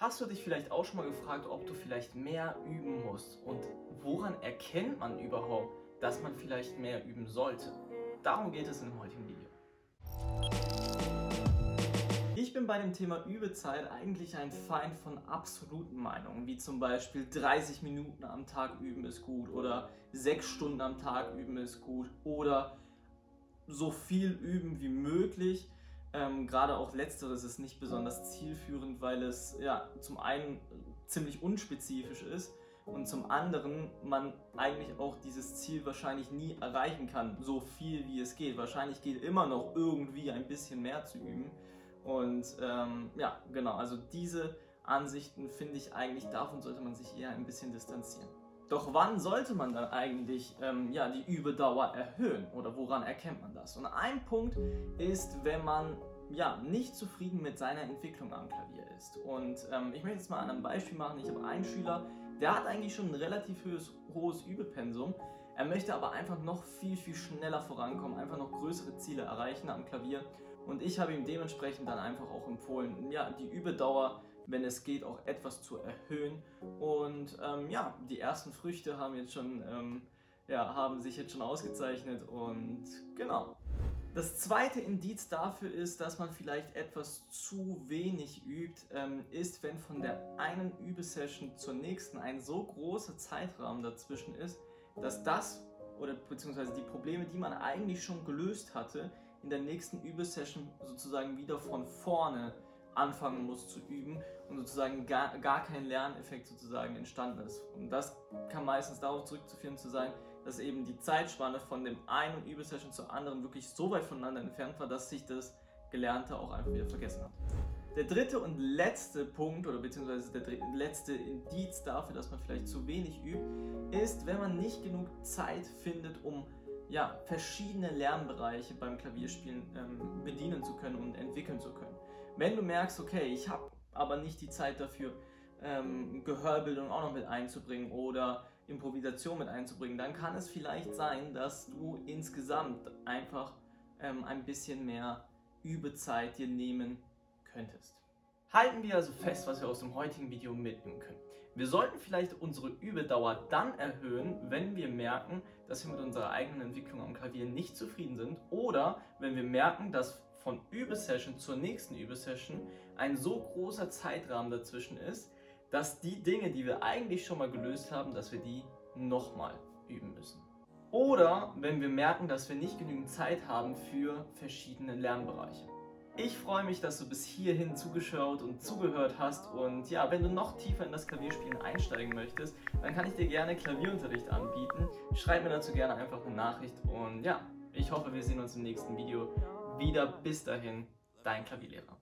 Hast du dich vielleicht auch schon mal gefragt, ob du vielleicht mehr üben musst? Und woran erkennt man überhaupt, dass man vielleicht mehr üben sollte? Darum geht es in dem heutigen Video. Ich bin bei dem Thema Übezeit eigentlich ein Feind von absoluten Meinungen, wie zum Beispiel 30 Minuten am Tag üben ist gut oder 6 Stunden am Tag üben ist gut oder so viel üben wie möglich. Ähm, Gerade auch letzteres ist nicht besonders zielführend, weil es ja zum einen ziemlich unspezifisch ist und zum anderen man eigentlich auch dieses Ziel wahrscheinlich nie erreichen kann, so viel wie es geht. Wahrscheinlich geht immer noch irgendwie ein bisschen mehr zu üben. Und ähm, ja, genau, also diese Ansichten finde ich eigentlich, davon sollte man sich eher ein bisschen distanzieren. Doch wann sollte man dann eigentlich ähm, ja, die Überdauer erhöhen oder woran erkennt man das? Und ein Punkt ist, wenn man ja, nicht zufrieden mit seiner Entwicklung am Klavier ist. Und ähm, ich möchte jetzt mal an einem Beispiel machen. Ich habe einen Schüler, der hat eigentlich schon ein relativ hohes, hohes Übepensum. Er möchte aber einfach noch viel, viel schneller vorankommen, einfach noch größere Ziele erreichen am Klavier. Und ich habe ihm dementsprechend dann einfach auch empfohlen, ja, die Übedauer wenn es geht, auch etwas zu erhöhen. Und ähm, ja, die ersten Früchte haben jetzt schon, ähm, ja, haben sich jetzt schon ausgezeichnet und genau. Das zweite Indiz dafür ist, dass man vielleicht etwas zu wenig übt, ähm, ist, wenn von der einen Übesession zur nächsten ein so großer Zeitrahmen dazwischen ist, dass das oder beziehungsweise die Probleme, die man eigentlich schon gelöst hatte, in der nächsten Übesession sozusagen wieder von vorne anfangen muss zu üben und sozusagen gar, gar kein Lerneffekt sozusagen entstanden ist. Und das kann meistens darauf zurückzuführen zu sein, dass eben die Zeitspanne von dem einen Übesession zur anderen wirklich so weit voneinander entfernt war, dass sich das Gelernte auch einfach wieder vergessen hat. Der dritte und letzte Punkt oder beziehungsweise der letzte Indiz dafür, dass man vielleicht zu wenig übt, ist, wenn man nicht genug Zeit findet, um ja, verschiedene Lernbereiche beim Klavierspielen ähm, bedienen zu können und entwickeln zu können. Wenn du merkst, okay, ich habe aber nicht die Zeit dafür, ähm, Gehörbildung auch noch mit einzubringen oder Improvisation mit einzubringen, dann kann es vielleicht sein, dass du insgesamt einfach ähm, ein bisschen mehr Übezeit dir nehmen könntest. Halten wir also fest, was wir aus dem heutigen Video mitnehmen können. Wir sollten vielleicht unsere Übedauer dann erhöhen, wenn wir merken, dass wir mit unserer eigenen Entwicklung am Klavier nicht zufrieden sind oder wenn wir merken, dass von Übesession zur nächsten Übesession ein so großer Zeitrahmen dazwischen ist, dass die Dinge, die wir eigentlich schon mal gelöst haben, dass wir die nochmal üben müssen. Oder wenn wir merken, dass wir nicht genügend Zeit haben für verschiedene Lernbereiche. Ich freue mich, dass du bis hierhin zugeschaut und zugehört hast. Und ja, wenn du noch tiefer in das Klavierspielen einsteigen möchtest, dann kann ich dir gerne Klavierunterricht anbieten. Schreib mir dazu gerne einfach eine Nachricht. Und ja, ich hoffe, wir sehen uns im nächsten Video wieder. Bis dahin, dein Klavierlehrer.